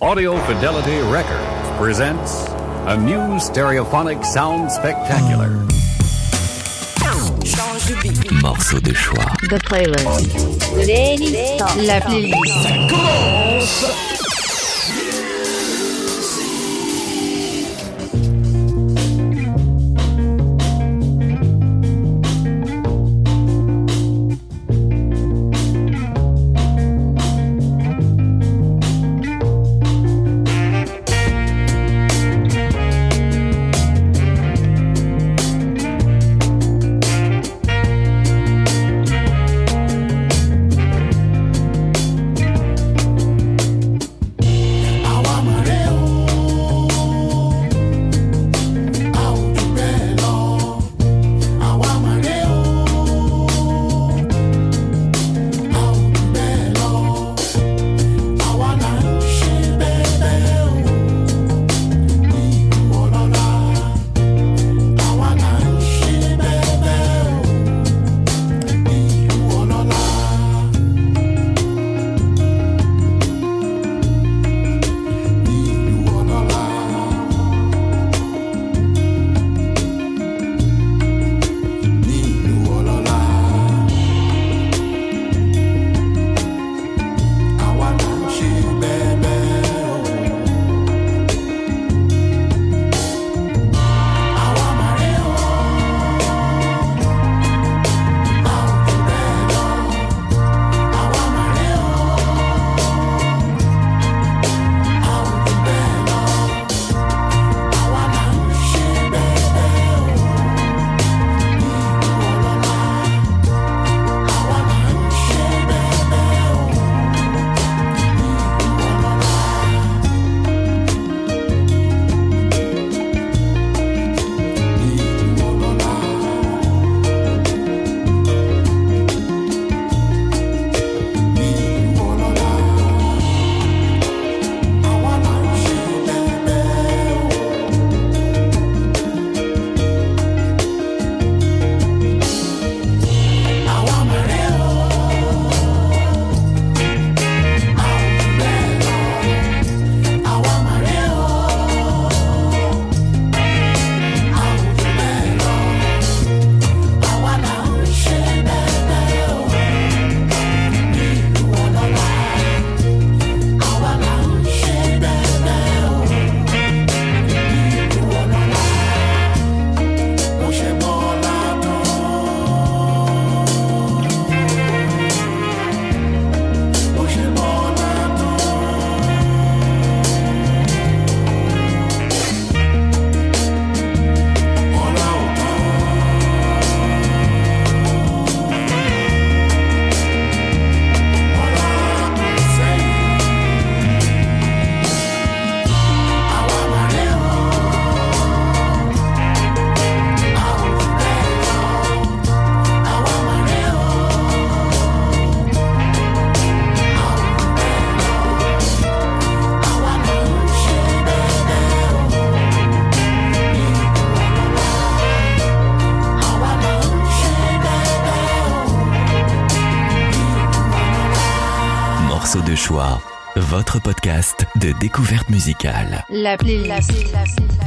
Audio Fidelity Records presents a new stereophonic sound spectacular. Morceau de choix. The playlist. La playlist. Morceau podcast de découverte musicale. La playlist.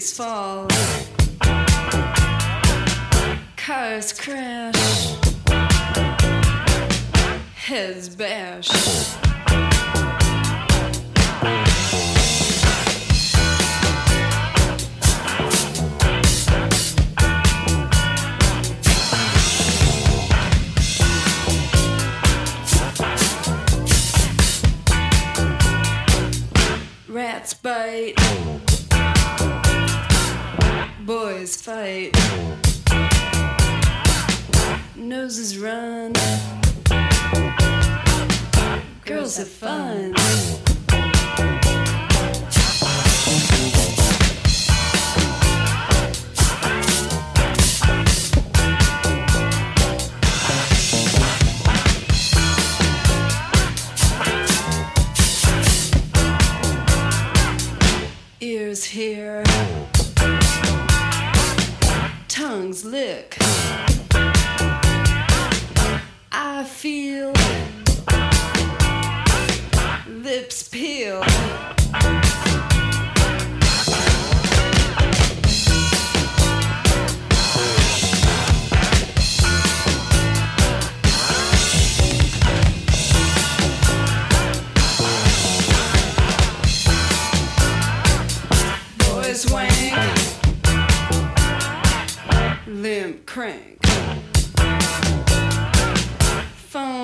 Fall. Cars crash. Heads bash.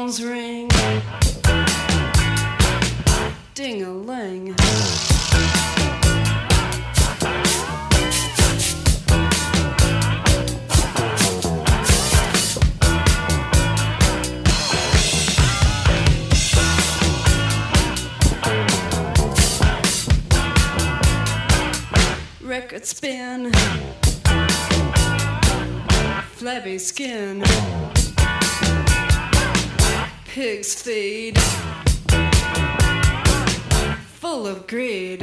Phones ring. Ding a ling. Record spin. Flabby skin. Pigs feed. Full of greed.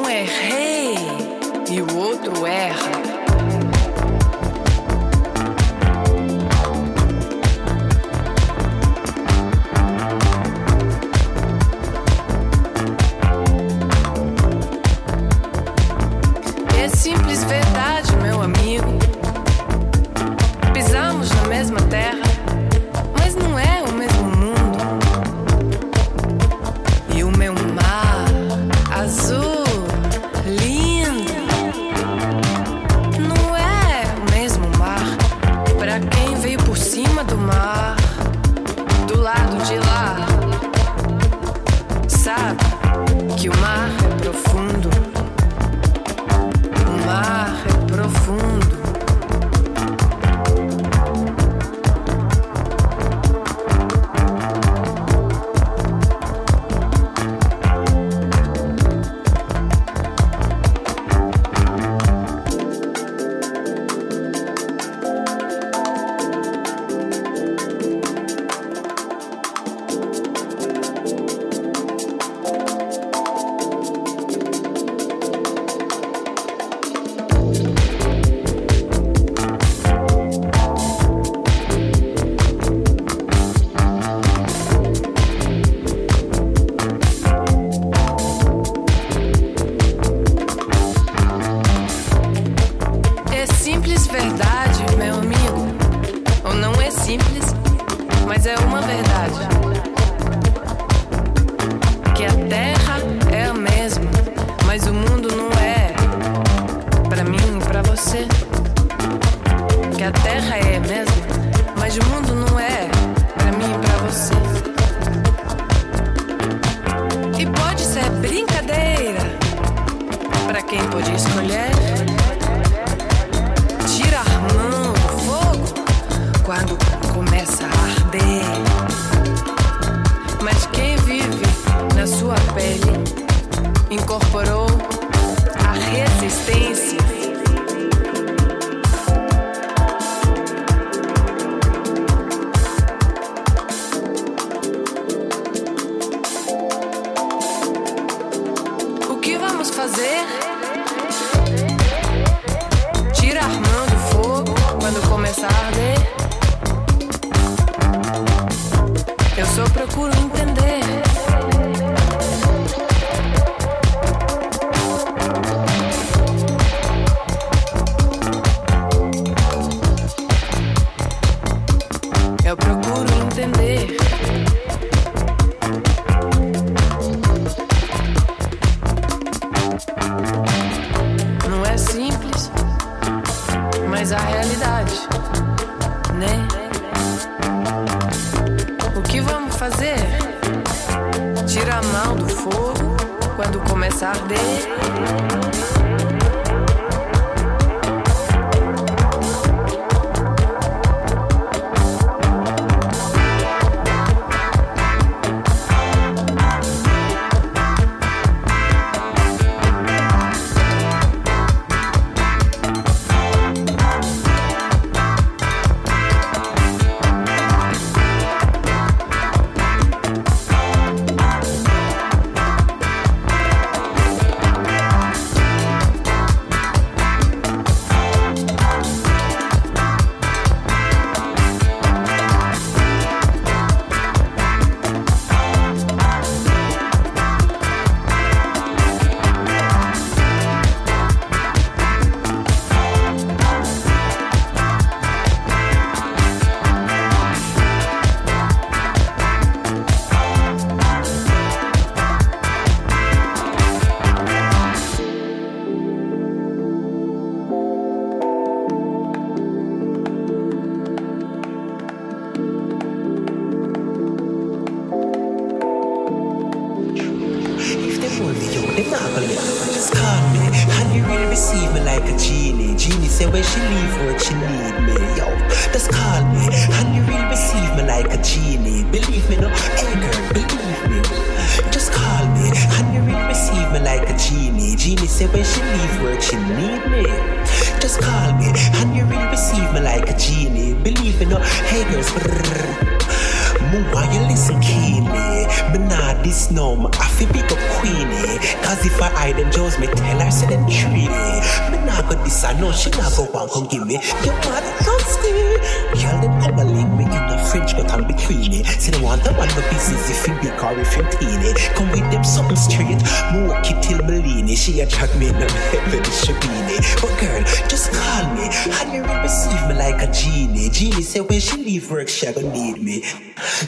um é rei e o outro erra. Leave work, she need me. Yo, just call me, and you will receive me like a genie. Believe me, no, hey girl, believe me. Just call me, and you will receive me like a genie. Genie say when she leave work, she need me. Just call me, and you will receive me like a genie. Believe me, no, hey girls. Brrr. Keenly. But nah, this no, I feel pick up Queenie. Cause if I hide them Jones, me tell her, say them treaty. But nah, go this, she not go want come give me. Your mother. French and between me. Say they want a man go business if you big or if you teeny. Come with them something straight. More kid till Melini. She attract me in them heaven, she But girl, just call me. And you receive me like a genie. Genie say when she leave work, she gonna need me.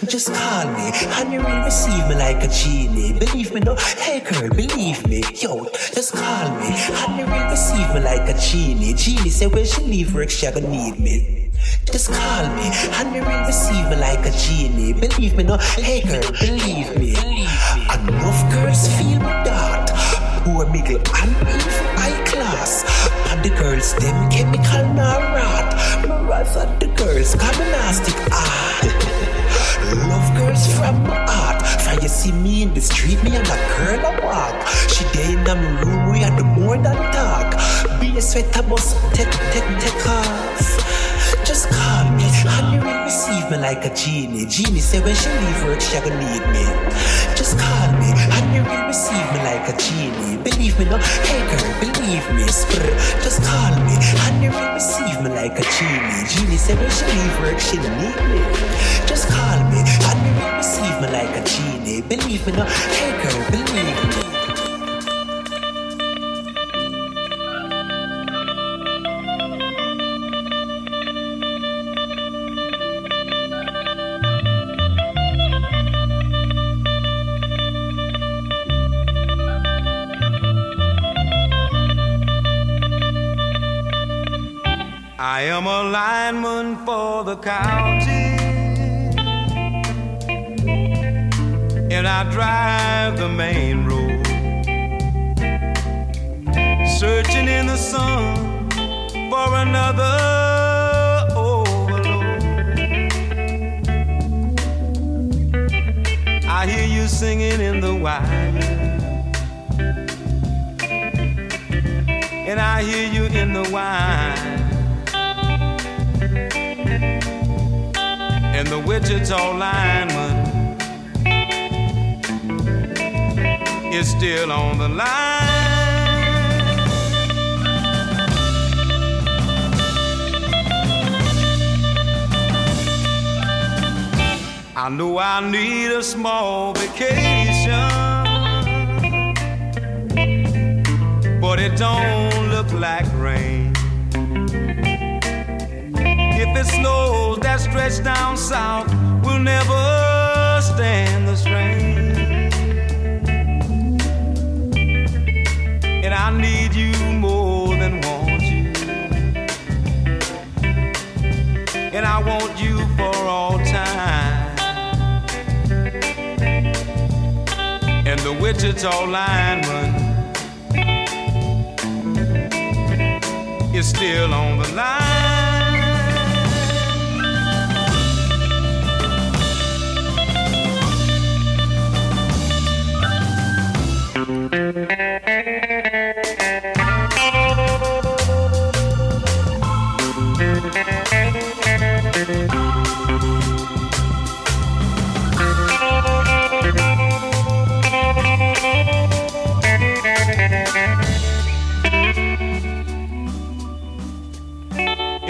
Just call me, and you will receive me like a genie. Believe me, no, hey girl, believe me. Yo, just call me, and you will receive me like a genie. Genie say when she leave work, she gonna need me. Just call me, and you will receive me like a genie. Believe me, no, hey girl, believe me. Enough girls feel dart. Poor middle and even high class. And the girls, them chemical not rat. My rather the girls, come nasty. Ah. Love girls from my heart. For you see me in the street, me and a girl I walk. She day in the room, we had more than talk. Be a sweater bus, take, take, take off. Receive me like a genie. Genie say when she leave work, she gonna need me. Just call me, and you will receive me like a genie. Believe me, no, hey girl, believe me. Sprr. Just call me, and you will receive me like a genie. Genie say when she leave work, she need me. Just call me, and you will receive me like a genie. Believe me, no, hey girl, believe me. The county, and I drive the main road, searching in the sun for another overload. I hear you singing in the wire, and I hear you in the wine. And the Wichita lineman is still on the line. I know I need a small vacation, but it don't look like rain. It snows, that stretch down south will never stand the strain. And I need you more than want you. And I want you for all time. And the Wichita lineman is still on the line.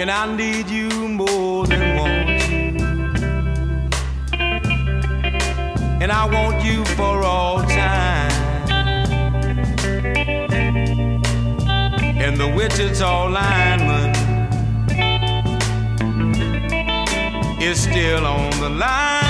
And I need you more than you. And I want you for all time. And the Wichita lineman is still on the line.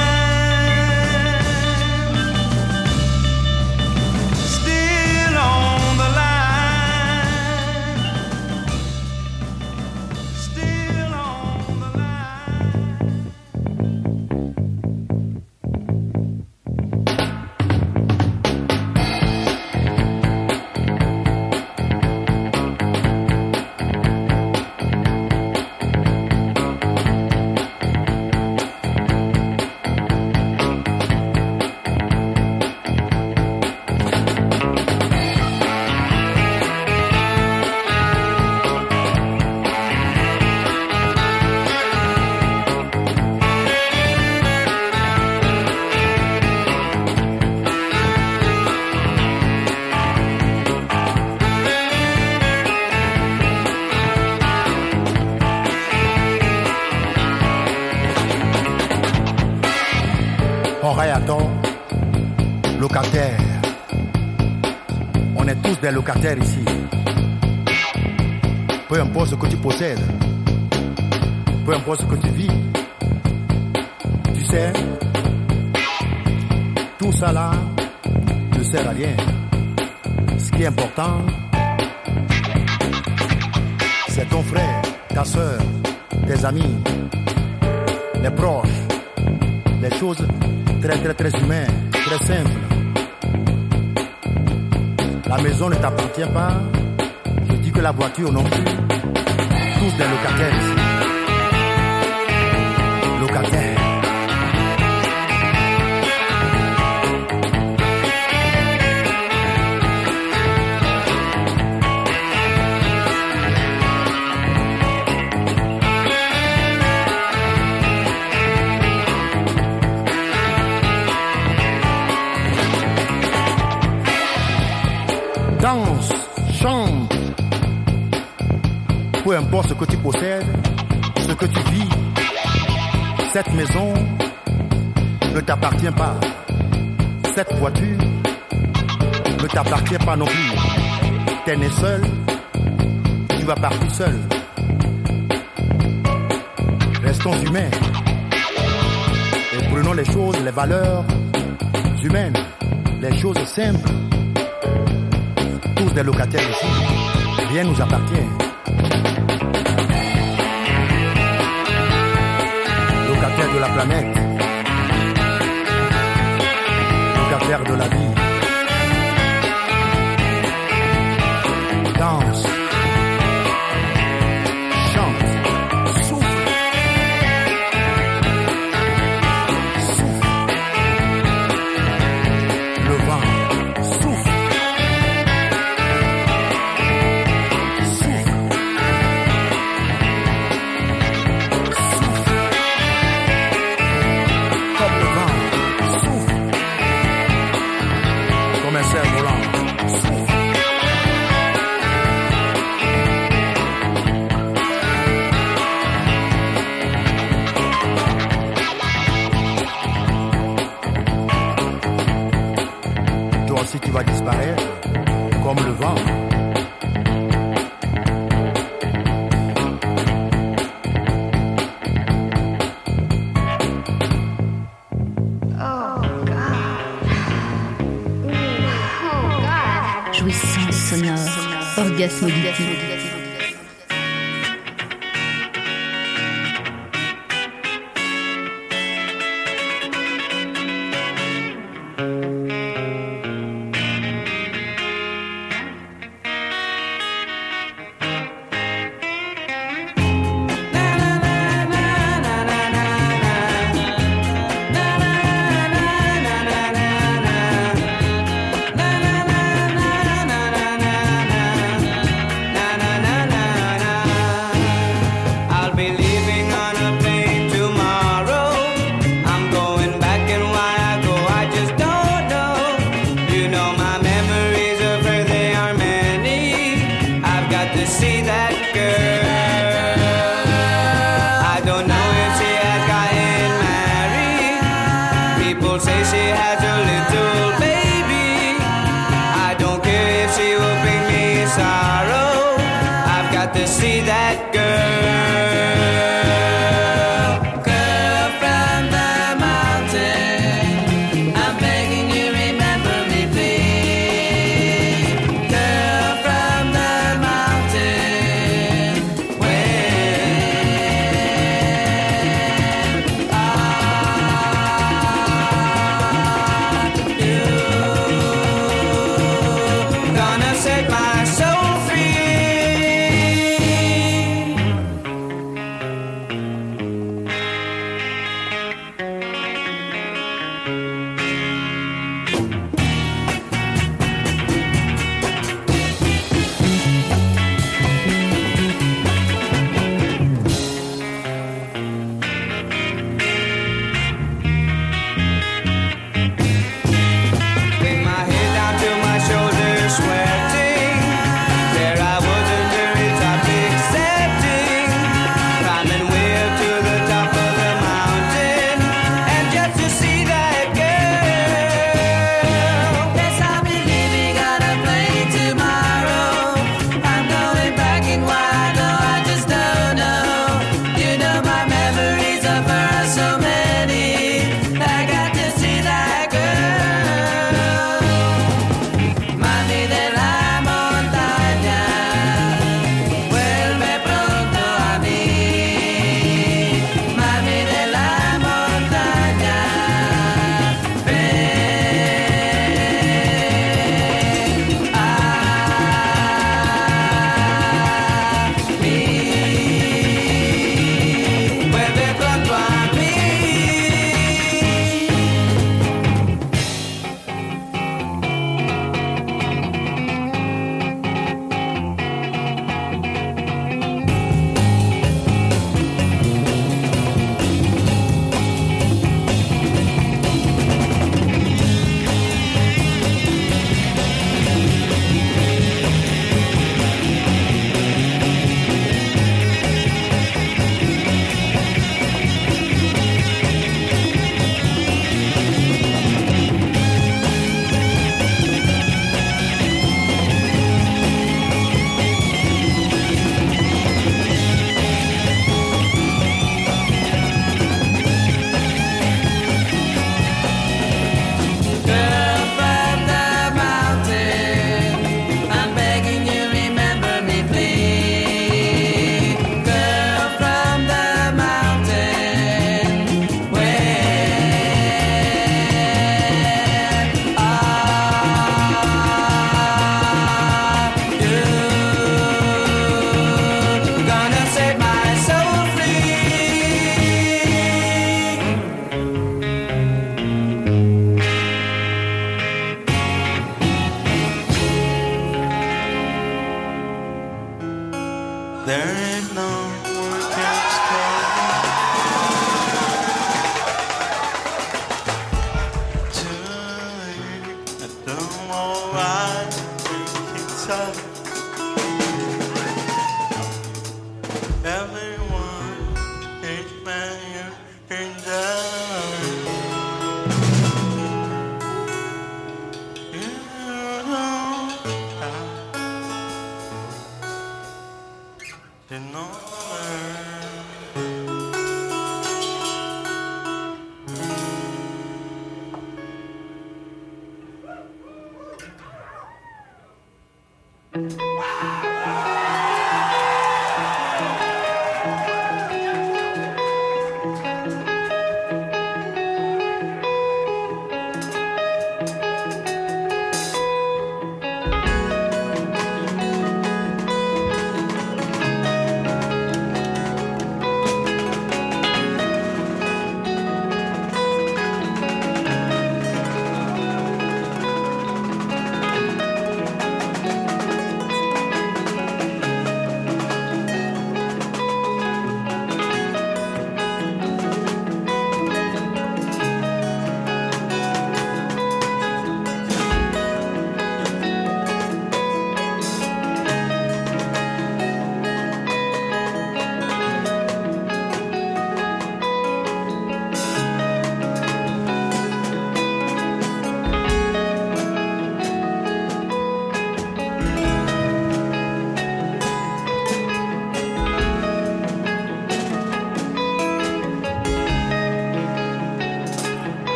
Est locataires ici. Peu importe ce que tu possèdes, peu importe ce que tu vis, je dis que la voiture non plus. Tous des. Locataires. Cette maison ne t'appartient pas. Cette voiture ne t'appartient pas non plus. T'es né seul, tu vas partir seul. Restons humains et prenons les choses, les valeurs humaines, les choses simples tous des locataires ici. Rien nous appartient. De la planète. Locataires de la vie. Danse. Orgasme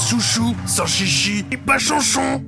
chouchou, sans chichi et pas chanchon.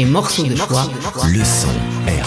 Chez Morceaux de Choix. Le son est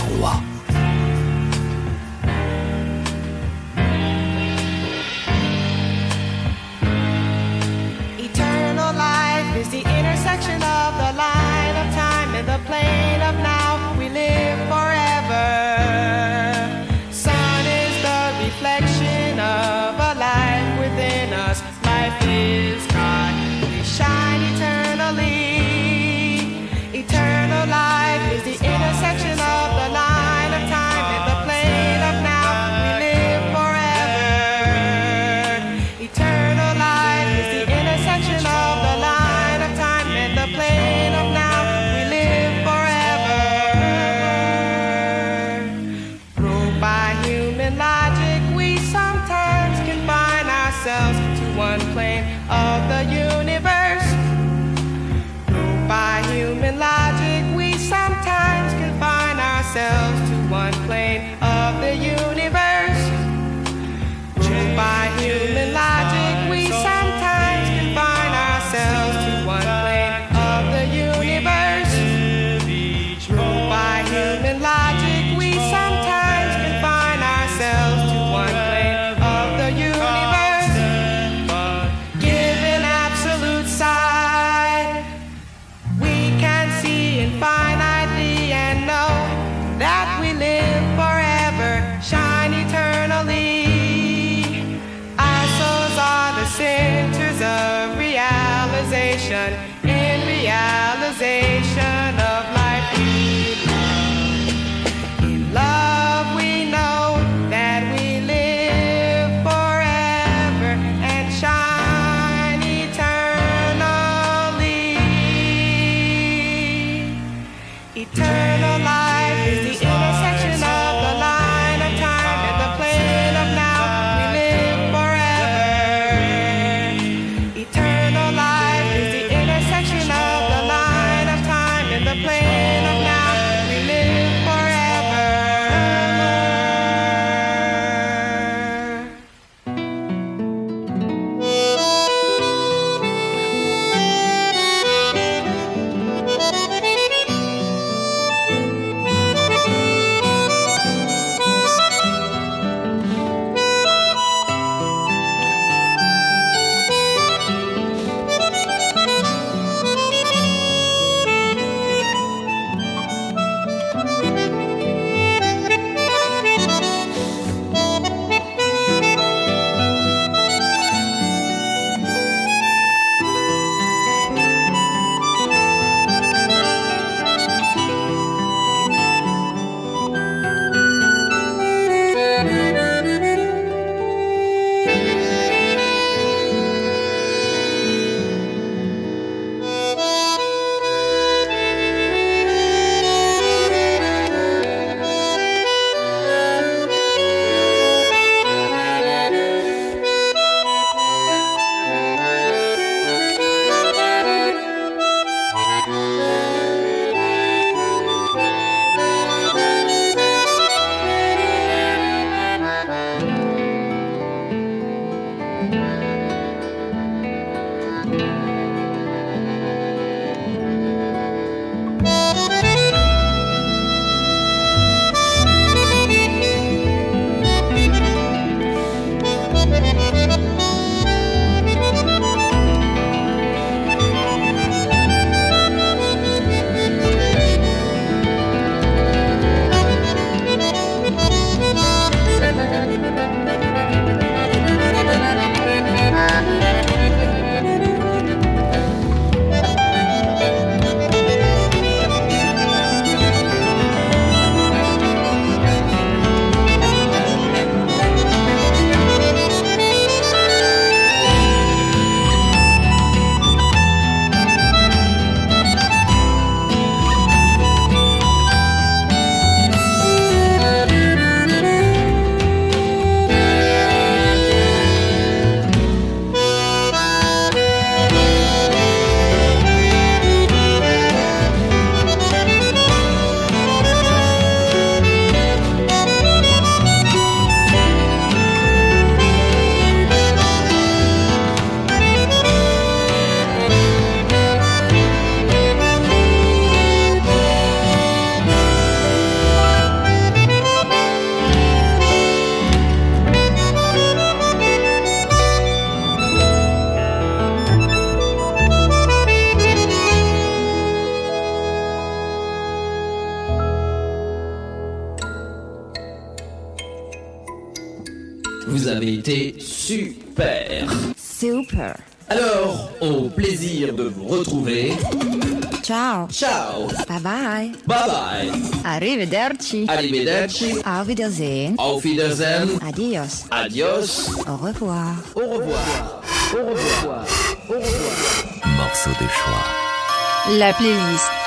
Arrivederci. Arrivederci. Auf Wiedersehen. Auf Wiedersehen. Adios. Adios. Au revoir. Au revoir. Au revoir. Au revoir. Morceau de choix. La playlist